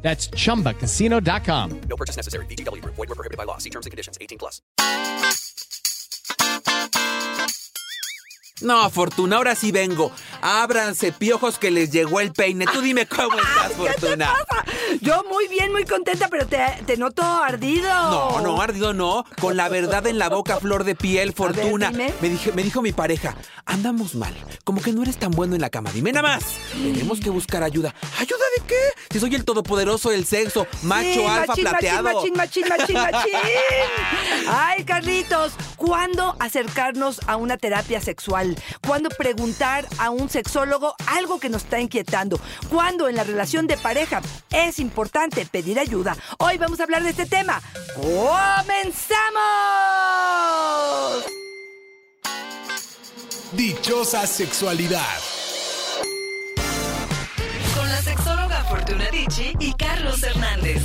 That's chumbacasino.com. No purchase necessary. VGW Group. Void were prohibited by law. See terms and conditions. 18 plus. No, Fortuna, ahora sí vengo. Ábranse, piojos, que les llegó el peine. Tú dime cómo estás, Fortuna. Yo muy bien, muy contenta, pero te, te noto ardido. No, no, ardido no. Con la verdad en la boca, flor de piel, Fortuna. dime. me, dije, me dijo mi pareja, andamos mal. Como que no eres tan bueno en la cama. Dime nada más. Tenemos que buscar ayuda. ¿Ayuda de qué? Si soy el todopoderoso del sexo, macho, Sí, alfa, machín, plateado. Machín, machín, machín, machín, machín. Ay, Carlitos, ¿cuándo acercarnos a una terapia sexual? ¿Cuándo preguntar a un sexólogo algo que nos está inquietando? ¿Cuándo en la relación de pareja es importante pedir ayuda? Hoy vamos a hablar de este tema. ¡Comenzamos! Dichosa sexualidad. Con la sexóloga Fortuna Dicci y Carlos Hernández.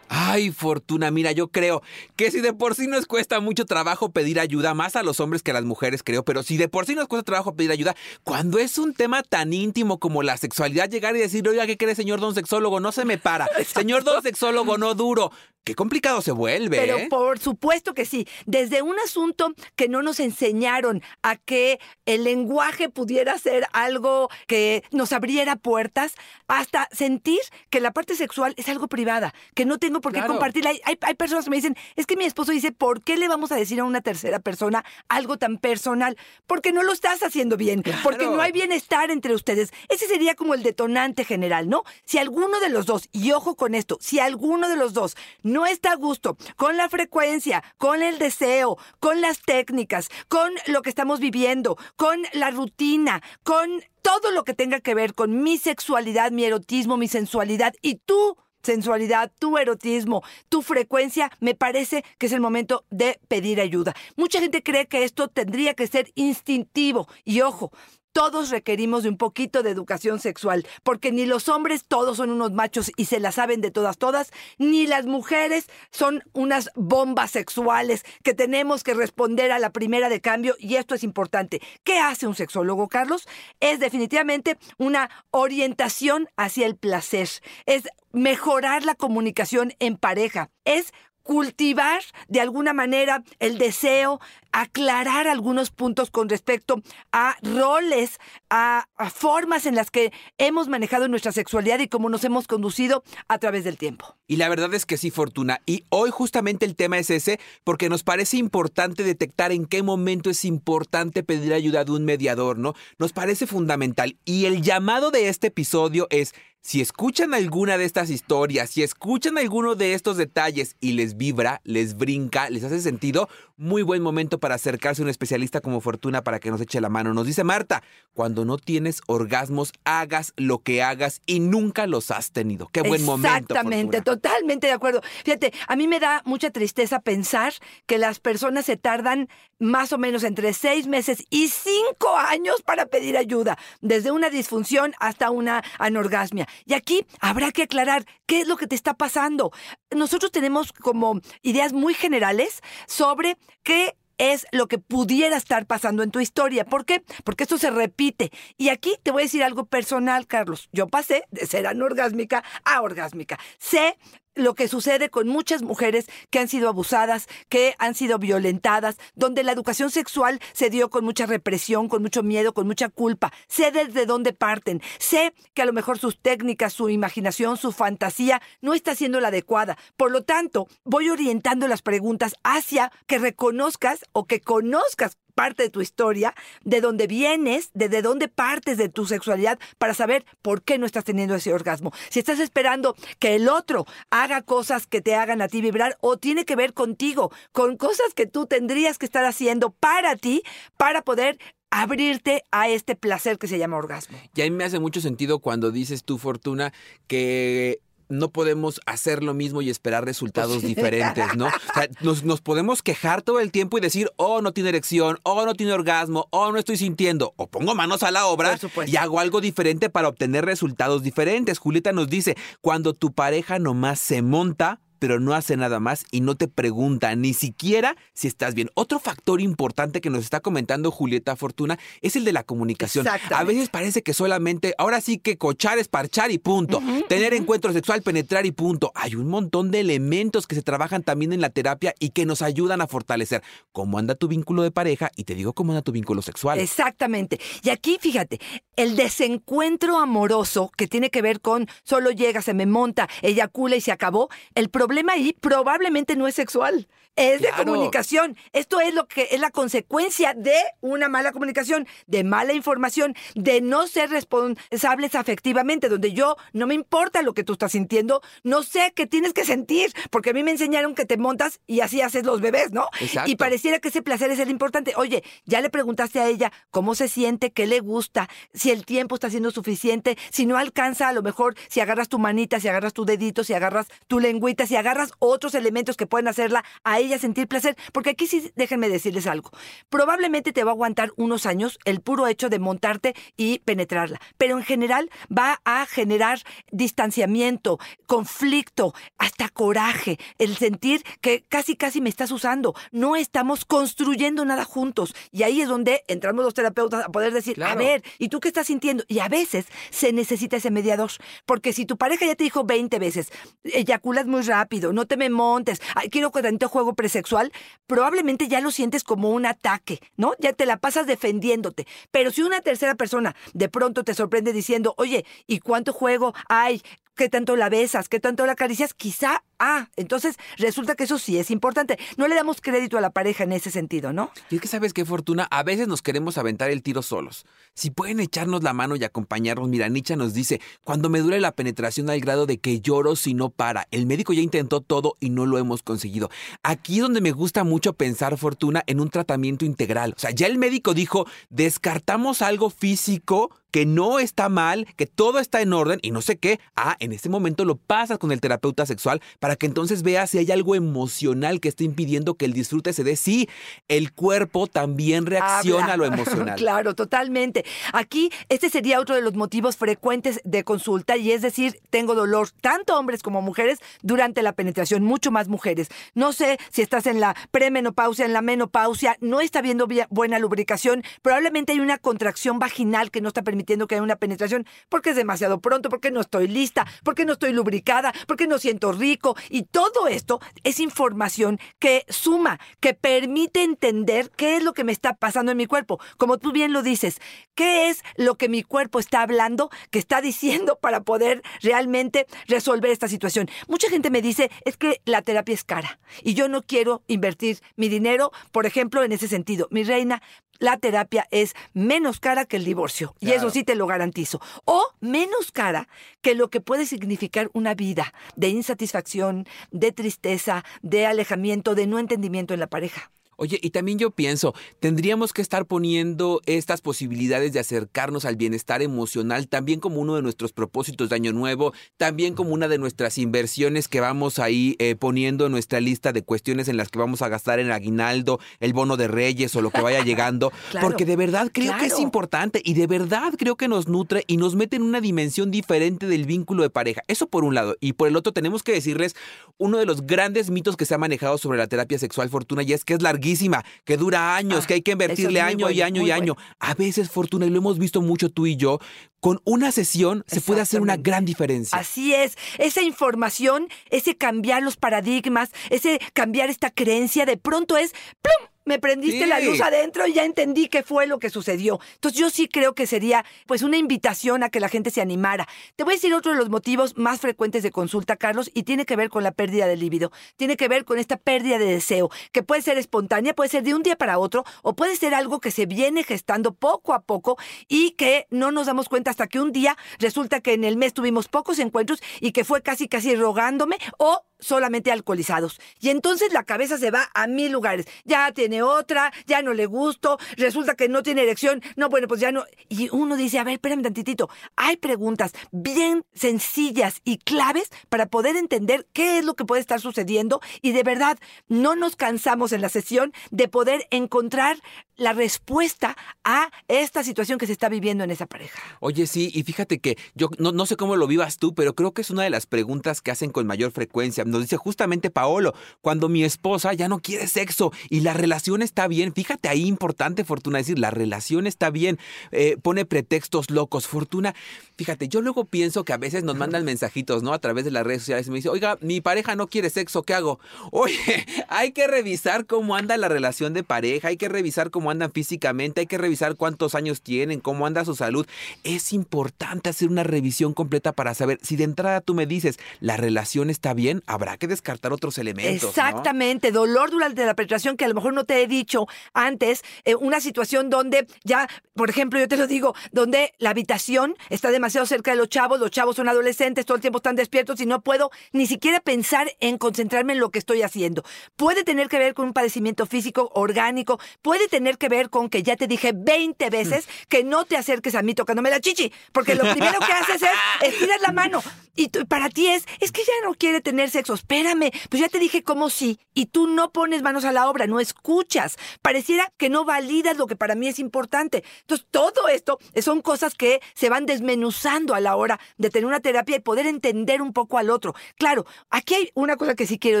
Ay, Fortuna, mira, yo creo que si de por sí nos cuesta mucho trabajo pedir ayuda, más a los hombres que a las mujeres, creo, pero si de por sí nos cuesta trabajo pedir ayuda, cuando es un tema tan íntimo como la sexualidad, llegar y decir, oiga, ¿qué cree, señor don sexólogo? No se me para. Señor don sexólogo, no duro. Qué complicado se vuelve. Pero ¿eh? por supuesto que sí. Desde un asunto que no nos enseñaron a que el lenguaje pudiera ser algo que nos abriera puertas, hasta sentir que la parte sexual es algo privada, que no tengo por qué Claro. compartirla. Hay, hay- hay personas que me dicen, es que mi esposo dice, ¿por qué le vamos a decir a una tercera persona algo tan personal? Porque no lo estás haciendo bien, porque no hay bienestar entre ustedes. Ese sería como el detonante general, ¿no? Si alguno de los dos, y ojo con esto, si alguno de los dos no está a gusto con la frecuencia, con el deseo, con las técnicas, con lo que estamos viviendo, con la rutina, con todo lo que tenga que ver con mi sexualidad, mi erotismo, mi sensualidad y tu sensualidad, tu erotismo, tu frecuencia, me parece que es el momento de pedir ayuda. Mucha gente cree que esto tendría que ser instintivo y ojo, todos requerimos de un poquito de educación sexual, porque ni los hombres todos son unos machos y se la saben de todas, todas, ni las mujeres son unas bombas sexuales que tenemos que responder a la primera de cambio y esto es importante. ¿Qué hace un sexólogo, Carlos? Es definitivamente una orientación hacia el placer, es mejorar la comunicación en pareja, es cultivar de alguna manera el deseo, aclarar algunos puntos con respecto a roles, a, formas en las que hemos manejado nuestra sexualidad y cómo nos hemos conducido a través del tiempo. Y la verdad es que sí, Fortuna. Y hoy justamente el tema es ese, porque nos parece importante detectar en qué momento es importante pedir ayuda de un mediador, ¿no? Nos parece fundamental. Y el llamado de este episodio es, si escuchan alguna de estas historias, si escuchan alguno de estos detalles y les vibra, les brinca, les hace sentido, muy buen momento para acercarse a un especialista como Fortuna para que nos eche la mano. Nos dice Marta, cuando no tienes orgasmos, hagas lo que hagas y nunca los has tenido. Qué buen momento. Exactamente, totalmente de acuerdo. Fíjate, a mí me da mucha tristeza pensar que las personas se tardan más o menos entre seis meses y cinco años para pedir ayuda, desde una disfunción hasta una anorgasmia. Y aquí habrá que aclarar qué es lo que te está pasando. Nosotros tenemos como ideas muy generales sobre qué es lo que pudiera estar pasando en tu historia. ¿Por qué? Porque esto se repite. Y aquí te voy a decir algo personal, Carlos. Yo pasé de ser anorgásmica a orgásmica. Sé lo que sucede con muchas mujeres que han sido abusadas, que han sido violentadas, donde la educación sexual se dio con mucha represión, con mucho miedo, con mucha culpa. Sé desde dónde parten. Sé que a lo mejor sus técnicas, su imaginación, su fantasía no está siendo la adecuada. Por lo tanto, voy orientando las preguntas hacia que reconozcas o que conozcas parte de tu historia, de dónde vienes, de, de dónde partes de tu sexualidad, para saber por qué no estás teniendo ese orgasmo. Si estás esperando que el otro haga cosas que te hagan a ti vibrar o tiene que ver contigo, con cosas que tú tendrías que estar haciendo para ti, para poder abrirte a este placer que se llama orgasmo. Y a mí me hace mucho sentido cuando dices tú, Fortuna, que no podemos hacer lo mismo y esperar resultados diferentes, ¿no? O sea, nos, nos podemos quejar todo el tiempo y decir, oh, no tiene erección, oh, no tiene orgasmo, oh, no estoy sintiendo, o pongo manos a la obra y hago algo diferente para obtener resultados diferentes. Julieta nos dice, cuando tu pareja nomás se monta, pero no hace nada más y no te pregunta ni siquiera si estás bien. Otro factor importante que nos está comentando Julieta Fortuna es el de la comunicación. A veces parece que solamente, ahora sí que cochar es parchar y punto. Tener encuentro sexual, penetrar y punto. Hay un montón de elementos que se trabajan también en la terapia y que nos ayudan a fortalecer cómo anda tu vínculo de pareja y te digo cómo anda tu vínculo sexual. Exactamente. Y aquí, fíjate, el desencuentro amoroso que tiene que ver con solo llega, se me monta, eyacula y se acabó, el problema ahí probablemente no es sexual. Es de comunicación. Esto es lo que es la consecuencia de una mala comunicación, de mala información, de no ser responsables afectivamente, donde yo no me importa lo que tú estás sintiendo, no sé qué tienes que sentir, porque a mí me enseñaron que te montas y así haces los bebés, ¿no? Exacto. Y pareciera que ese placer es el importante. Oye, ya le preguntaste a ella cómo se siente, qué le gusta, si el tiempo está siendo suficiente, si no alcanza, a lo mejor si agarras tu manita, si agarras tu dedito, si agarras tu lengüita, si agarras otros elementos que pueden hacerla a ella sentir placer. Porque aquí sí, déjenme decirles algo. Probablemente te va a aguantar unos años el puro hecho de montarte y penetrarla. Pero en general va a generar distanciamiento, conflicto, hasta coraje, el sentir que casi casi me estás usando. No estamos construyendo nada juntos. Y ahí es donde entramos los terapeutas a poder decir, a ver, ¿y tú qué estás sintiendo? Y a veces se necesita ese mediador. Porque si tu pareja ya te dijo 20 veces, eyaculas muy rápido, no te me montes, quiero que tanto juego presexual, probablemente ya lo sientes como un ataque, ¿no? Ya te la pasas defendiéndote. Pero si una tercera persona de pronto te sorprende diciendo, oye, ¿y cuánto juego hay? ¿Qué tanto la besas? ¿Qué tanto la acaricias? Quizá, ah, entonces resulta que eso sí es importante. No le damos crédito a la pareja en ese sentido, ¿no? Y es que sabes qué, Fortuna, a veces nos queremos aventar el tiro solos. Si pueden echarnos la mano y acompañarnos, mira, Nietzsche nos dice, cuando me duele la penetración al grado de que lloro si no para, el médico ya intentó todo y no lo hemos conseguido. Aquí es donde me gusta mucho pensar, Fortuna, en un tratamiento integral. O sea, ya el médico dijo, descartamos algo físico que no está mal, que todo está en orden y no sé qué. Ah, en este momento lo pasas con el terapeuta sexual para que entonces veas si hay algo emocional que está impidiendo que el disfrute se dé. Sí, el cuerpo también reacciona Habla. a lo emocional. claro, totalmente. Aquí, este sería otro de los motivos frecuentes de consulta y es decir, tengo dolor, tanto hombres como mujeres, durante la penetración, mucho más mujeres. No sé si estás en la premenopausia, en la menopausia, no está habiendo buena lubricación, probablemente hay una contracción vaginal que no está permitiendo que haya una penetración porque es demasiado pronto, porque no estoy lista, porque no estoy lubricada, porque no siento rico y todo esto es información que suma, que permite entender qué es lo que me está pasando en mi cuerpo. Como tú bien lo dices, qué es lo que mi cuerpo está hablando, que está diciendo para poder realmente resolver esta situación. Mucha gente me dice, es que la terapia es cara y yo no quiero invertir mi dinero, por ejemplo, en ese sentido. Mi reina, la terapia es menos cara que el divorcio. Y eso sí te lo garantizo. O menos cara que lo que puede significar una vida de insatisfacción, de tristeza, de alejamiento, de no entendimiento en la pareja. Oye, y también yo pienso, tendríamos que estar poniendo estas posibilidades de acercarnos al bienestar emocional también como uno de nuestros propósitos de año nuevo, también como una de nuestras inversiones que vamos ahí eh, poniendo en nuestra lista de cuestiones en las que vamos a gastar en el aguinaldo, el bono de reyes o lo que vaya llegando, Claro, porque de verdad creo que es importante y de verdad creo que nos nutre y nos mete en una dimensión diferente del vínculo de pareja. Eso por un lado. Y por el otro tenemos que decirles uno de los grandes mitos que se ha manejado sobre la terapia sexual Fortuna y es que es larguísima, que dura años, Ah, que hay que es invertirle año y año y año. A veces Fortuna, y lo hemos visto mucho tú y yo, con una sesión se puede hacer una gran diferencia. Así es, esa información, ese cambiar los paradigmas, ese cambiar esta creencia, de pronto es ¡plum! Me prendiste Sí. la luz adentro y ya entendí qué fue lo que sucedió. Entonces yo sí creo que sería pues una invitación a que la gente se animara. Te voy a decir otro de los motivos más frecuentes de consulta, Carlos, y tiene que ver con la pérdida del líbido. Tiene que ver con esta pérdida de deseo, que puede ser espontánea, puede ser de un día para otro, o puede ser algo que se viene gestando poco a poco y que no nos damos cuenta hasta que un día resulta que en el mes tuvimos pocos encuentros y que fue casi casi rogándome o solamente alcoholizados. Y entonces la cabeza se va a mil lugares. Ya tiene otra, ya no le gusto, resulta que no tiene erección, no, bueno, pues ya no. Y uno dice, a ver, espérame tantitito, hay preguntas bien sencillas y claves para poder entender qué es lo que puede estar sucediendo y de verdad no nos cansamos en la sesión de poder encontrar la respuesta a esta situación que se está viviendo en esa pareja. Oye, sí, y fíjate que yo no, no sé cómo lo vivas tú, pero creo que es una de las preguntas que hacen con mayor frecuencia. Nos dice justamente Paolo, cuando mi esposa ya no quiere sexo y la relación está bien, fíjate ahí importante, Fortuna, decir, la relación está bien, eh, pone pretextos locos. Fortuna, fíjate, yo luego pienso que a veces nos mandan mensajitos, ¿no? A través de las redes sociales y me dice, oiga, mi pareja no quiere sexo, ¿qué hago? Oye, hay que revisar cómo anda la relación de pareja, hay que revisar cómo andan físicamente, hay que revisar cuántos años tienen, cómo anda su salud. Es importante hacer una revisión completa para saber si de entrada tú me dices, la relación está bien, habrá que descartar otros elementos. ¿no? Exactamente, dolor durante la penetración que a lo mejor no te he dicho antes, eh, una situación donde ya, por ejemplo, yo te lo digo, donde la habitación está demasiado cerca de los chavos, los chavos son adolescentes, todo el tiempo están despiertos y no puedo ni siquiera pensar en concentrarme en lo que estoy haciendo. Puede tener que ver con un padecimiento físico orgánico, puede tener que ver con que ya te dije 20 veces que no te acerques a mí tocándome la chichi, porque lo primero que haces es estirar la mano y para ti es, es que ya no quiere tener sexo, espérame, pues ya te dije cómo sí, y tú no pones manos a la obra, no escuchas, pareciera que no validas lo que para mí es importante. Entonces, todo esto son cosas que se van desmenuzando a la hora de tener una terapia y poder entender un poco al otro. Claro, aquí hay una cosa que sí quiero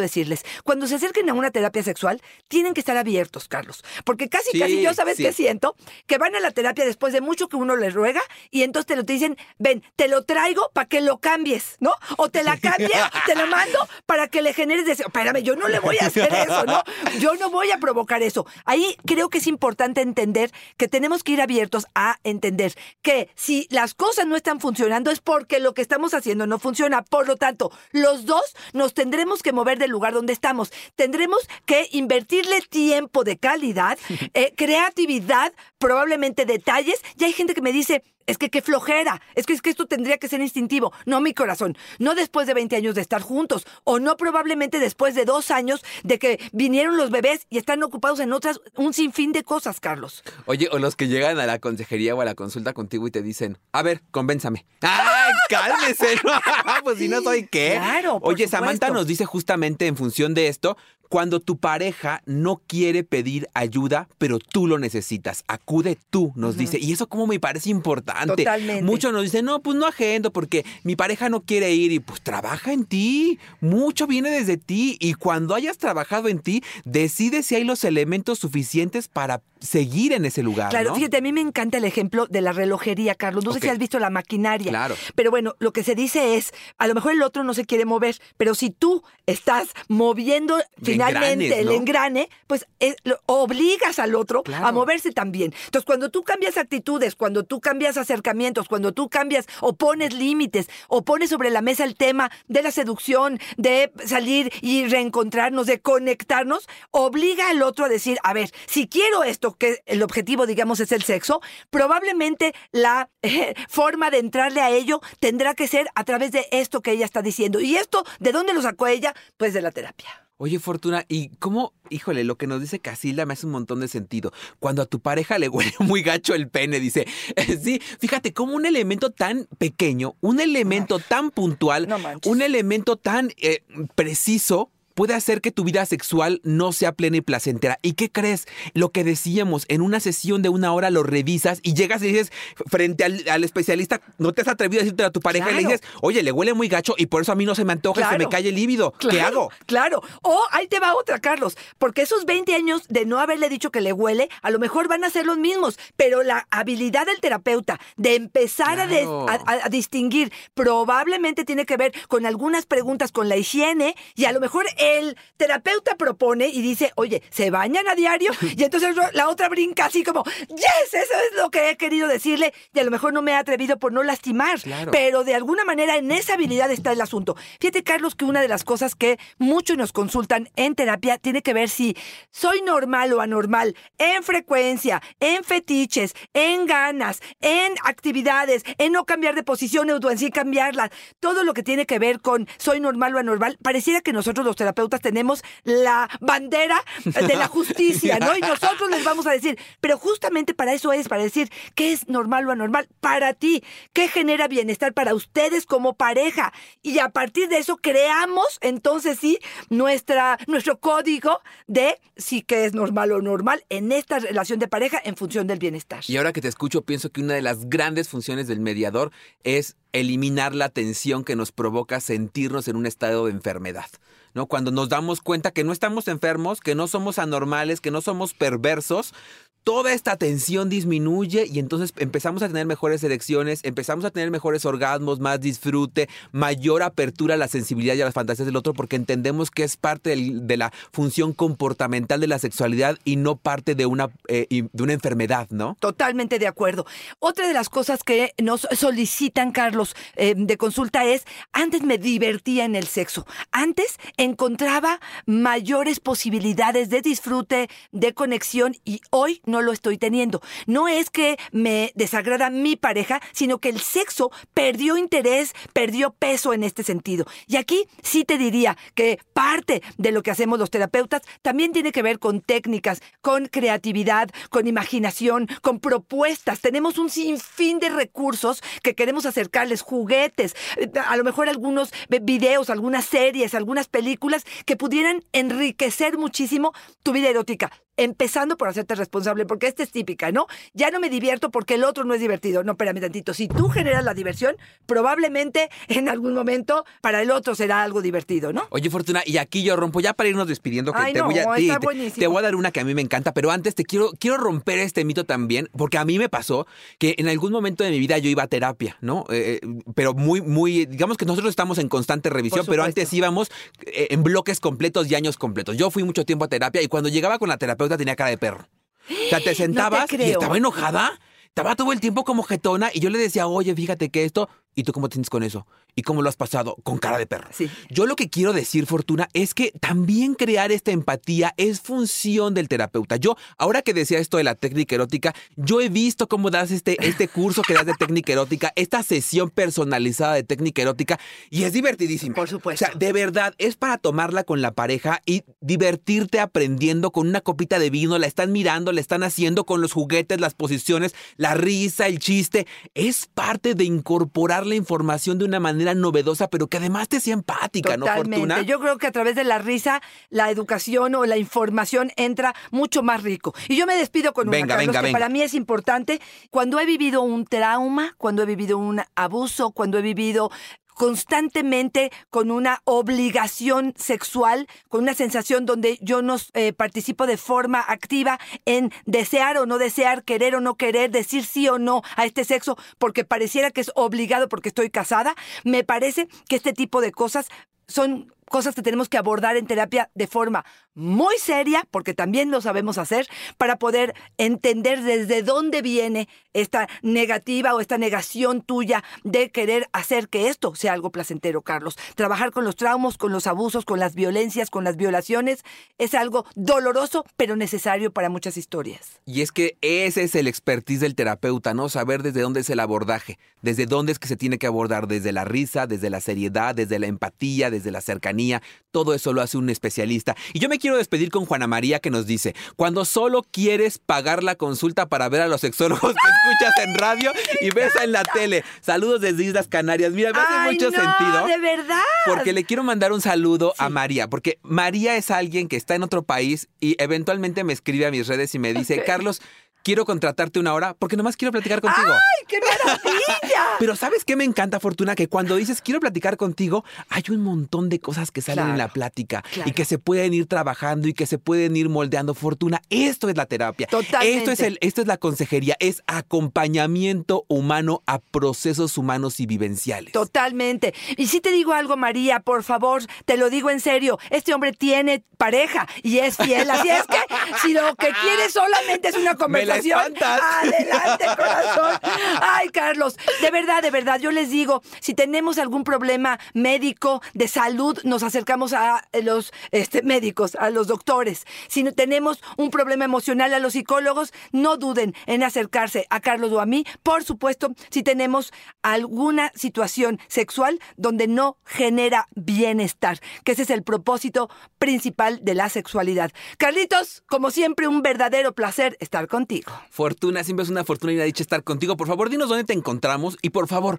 decirles. Cuando se acerquen a una terapia sexual, tienen que estar abiertos, Carlos, porque casi, Sí, casi yo, ¿sabes sí. qué siento? Que van a la terapia después de mucho que uno les ruega y entonces te lo te dicen, ven, te lo traigo para que lo cambies, ¿no? O te la cambie, te la mando para que le generes deseo. Espérame, yo no le voy a hacer eso, ¿no? Yo no voy a provocar eso. Ahí creo que es importante entender que tenemos que ir abiertos a entender que si las cosas no están funcionando es porque lo que estamos haciendo no funciona. Por lo tanto, los dos nos tendremos que mover del lugar donde estamos. Tendremos que invertirle tiempo de calidad, eh, creatividad, probablemente detalles. Y hay gente que me dice, es que qué flojera, es que, es que esto tendría que ser instintivo. No, mi corazón, no después de 20 años de estar juntos, o no probablemente después de dos años de que vinieron los bebés y están ocupados en otras, un sinfín de cosas, Carlos. Oye, o los que llegan a la consejería o a la consulta contigo y te dicen, a ver, convénzame. ¡Ay, cálmese! pues si no soy qué. Claro, por Oye, Samantha nos dice justamente en función de esto, cuando tu pareja no quiere pedir ayuda, pero tú lo necesitas, acude tú, nos dice. Y eso como me parece importante. Totalmente. Muchos nos dicen, no, pues no agendo porque mi pareja no quiere ir y pues trabaja en ti. Mucho viene desde ti y cuando hayas trabajado en ti, decide si hay los elementos suficientes para seguir en ese lugar. Claro, ¿no? fíjate, a mí me encanta el ejemplo de la relojería, Carlos. No sé si has visto la maquinaria. Claro. Pero bueno, lo que se dice es, a lo mejor el otro no se quiere mover, pero si tú estás moviendo finalmente engranes, el engrane, pues es- lo- obligas al otro Claro. a moverse también. Entonces, cuando tú cambias actitudes, cuando tú cambias acercamientos, cuando tú cambias o pones límites o pones sobre la mesa el tema de la seducción, de salir y reencontrarnos, de conectarnos, obliga al otro a decir, a ver, si quiero esto, que el objetivo, digamos, es el sexo, probablemente la eh, forma de entrarle a ello tendrá que ser a través de esto que ella está diciendo. ¿Y esto de dónde lo sacó ella? Pues de la terapia. Oye, Fortuna, ¿y cómo, híjole, lo que nos dice Casilda me hace un montón de sentido? Cuando a tu pareja le huele muy gacho el pene, dice, sí, fíjate, como un elemento tan pequeño, un elemento tan puntual, No un elemento tan eh, preciso puede hacer que tu vida sexual no sea plena y placentera. ¿Y qué crees? Lo que decíamos, en una sesión de una hora lo revisas y llegas y dices, frente al, al especialista, no te has atrevido a decirte a tu pareja y le dices, oye, le huele muy gacho y por eso a mí no se me antoja y se me cae el líbido. ¿Qué hago? Claro. O ahí te va otra, Carlos. Porque esos 20 años de no haberle dicho que le huele, a lo mejor van a ser los mismos. Pero la habilidad del terapeuta de empezar a distinguir probablemente tiene que ver con algunas preguntas con la higiene y a lo mejor el terapeuta propone y dice, oye, ¿se bañan a diario? Y entonces la otra brinca así como, yes, eso es lo que he querido decirle y a lo mejor no me he atrevido por no lastimar. Claro. Pero de alguna manera en esa habilidad está el asunto. Fíjate, Carlos, que una de las cosas que muchos nos consultan en terapia tiene que ver si soy normal o anormal en frecuencia, en fetiches, en ganas, en actividades, en no cambiar de posición o en sí cambiarla. Todo lo que tiene que ver con soy normal o anormal, pareciera que nosotros los terapeutas tenemos la bandera de la justicia, ¿no? Y nosotros les vamos a decir, pero justamente para eso es, para decir qué es normal o anormal para ti, qué genera bienestar para ustedes como pareja. Y a partir de eso creamos entonces sí nuestra, nuestro código de sí que es normal o normal en esta relación de pareja en función del bienestar. Y ahora que te escucho, pienso que una de las grandes funciones del mediador es eliminar la tensión que nos provoca sentirnos en un estado de enfermedad. ¿no? Cuando nos damos cuenta que no estamos enfermos, que no somos anormales, que no somos perversos, toda esta tensión disminuye y entonces empezamos a tener mejores elecciones, empezamos a tener mejores orgasmos, más disfrute, mayor apertura a la sensibilidad y a las fantasías del otro porque entendemos que es parte de la función comportamental de la sexualidad y no parte de una, eh, de una enfermedad, ¿no? Totalmente de acuerdo. Otra de las cosas que nos solicitan, Carlos, eh, de consulta es, antes me divertía en el sexo, antes encontraba mayores posibilidades de disfrute, de conexión y hoy no lo estoy teniendo. No es que me desagrada mi pareja, sino que el sexo perdió interés, perdió peso en este sentido. Y aquí sí te diría que parte de lo que hacemos los terapeutas también tiene que ver con técnicas, con creatividad, con imaginación, con propuestas. Tenemos un sinfín de recursos que queremos acercarles, juguetes, eh, a lo mejor algunos videos, algunas series, algunas películas que pudieran enriquecer muchísimo tu vida erótica. Empezando por hacerte responsable, porque esta es típica, ¿no? Ya no me divierto porque el otro no es divertido. No, espérame tantito. Si tú generas la diversión, probablemente en algún momento para el otro será algo divertido, ¿no? Oye, Fortuna, y aquí yo rompo, ya para irnos despidiendo, que Ay, te no, voy a. está sí, te- voy a dar una que a mí me encanta, pero antes te quiero, quiero romper este mito también, porque a mí me pasó que en algún momento de mi vida yo iba a terapia, ¿no? Eh, eh, pero muy, muy, digamos que nosotros estamos en constante revisión, pero antes íbamos eh, en bloques completos y años completos. Yo fui mucho tiempo a terapia y cuando llegaba con la terapeuta tenía cara de perro. O sea, te sentabas y estaba enojada. Estaba todo el tiempo como jetona y yo le decía, oye, fíjate que esto, ¿y tú cómo tienes con eso? ¿Y cómo lo has pasado? Con cara de perro. Sí. Yo lo que quiero decir, Fortuna, es que también crear esta empatía es función del terapeuta. Yo, ahora que decía esto de la técnica erótica, yo he visto cómo das este, este curso que das de técnica erótica, esta sesión personalizada de técnica erótica, y es divertidísima. Por supuesto. O sea, de verdad, es para tomarla con la pareja y divertirte aprendiendo con una copita de vino, la están mirando, la están haciendo con los juguetes, las posiciones, la risa, el chiste. Es parte de incorporar la información de una manera novedosa, pero que además te sea empática, ¿no, Totalmente. Fortuna? Yo creo que a través de la risa, la educación o la información entra mucho más rico. Y yo me despido con una, Venga, Carlos, venga, que venga. para mí es importante. Cuando he vivido un trauma, cuando he vivido un abuso, cuando he vivido constantemente con una obligación sexual, con una sensación donde yo no eh, participo de forma activa en desear o no desear, querer o no querer, decir sí o no a este sexo, porque pareciera que es obligado porque estoy casada, me parece que este tipo de cosas son cosas que tenemos que abordar en terapia de forma muy seria, porque también lo sabemos hacer, para poder entender desde dónde viene esta negativa o esta negación tuya de querer hacer que esto sea algo placentero, Carlos. Trabajar con los traumas, con los abusos, con las violencias, con las violaciones, es algo doloroso, pero necesario para muchas historias. Y es que ese es el expertise del terapeuta, ¿no? Saber desde dónde es el abordaje, desde dónde es que se tiene que abordar, desde la risa, desde la seriedad, desde la empatía, desde la cercanía. Todo eso lo hace un especialista. Y yo me quiero despedir con Juana María que nos dice, cuando solo quieres pagar la consulta para ver a los sexólogos que escuchas en radio y ves en la tele. Saludos desde Islas Canarias. Mira, me hace mucho no, sentido. de verdad. Porque le quiero mandar un saludo a María, porque María es alguien que está en otro país y eventualmente me escribe a mis redes y me dice, Carlos, quiero contratarte una hora porque nomás quiero platicar contigo. ¡Ay, qué maravilla! Pero ¿sabes qué me encanta, Fortuna? Que cuando dices quiero platicar contigo, hay un montón de cosas que salen en la plática claro. y que se pueden ir trabajando y que se pueden ir moldeando. Fortuna, esto es la terapia. Totalmente. Esto es, el, esto es la consejería, es acompañamiento humano a procesos humanos y vivenciales. Totalmente. Y si te digo algo, María, por favor, te lo digo en serio. Este hombre tiene pareja y es fiel. Así es que si lo que quiere solamente es una conversación, adelante, corazón. Ay, Carlos, de verdad, de verdad, yo les digo, si tenemos algún problema médico de salud, nos acercamos a los este, médicos, a los doctores. Si no tenemos un problema emocional, a los psicólogos, no duden en acercarse a Carlos o a mí. Por supuesto, si tenemos alguna situación sexual donde no genera bienestar, que ese es el propósito principal de la sexualidad. Carlitos, como siempre, un verdadero placer estar contigo. Fortuna, siempre es una fortuna y una dicha estar contigo. Por favor, dinos dónde te encontramos y por favor,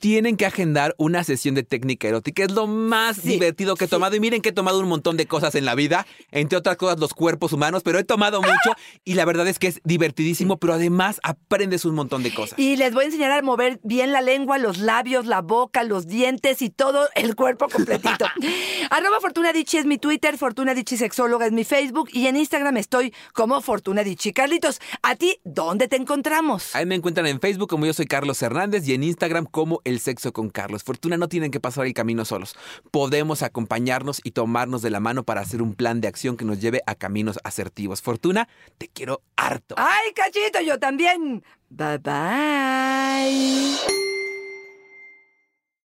tienen que agendar una sesión de técnica erótica. Es lo más Sí, divertido que he sí. tomado. Y miren que he tomado un montón de cosas en la vida, entre otras cosas los cuerpos humanos, pero he tomado mucho y la verdad es que es divertidísimo, pero además aprendes un montón de cosas. Y les voy a enseñar a mover bien la lengua, los labios, la boca, los dientes y todo el cuerpo completito. Arroba Fortuna Dichi es mi Twitter, Fortuna Dichi Sexóloga es mi Facebook y en Instagram estoy como Fortuna Dichi. Carlitos, ¿a ti dónde te encontramos? Ahí me encuentran en Facebook como yo soy Carlos Hernández y en Instagram como El Sexo con Carlos. Fortuna no tienen que pasar el camino solos. Podemos acompañarnos y tomarnos de la mano para hacer un plan de acción que nos lleve a caminos asertivos. Fortuna, te quiero harto. Ay, cachito, yo también. Bye bye.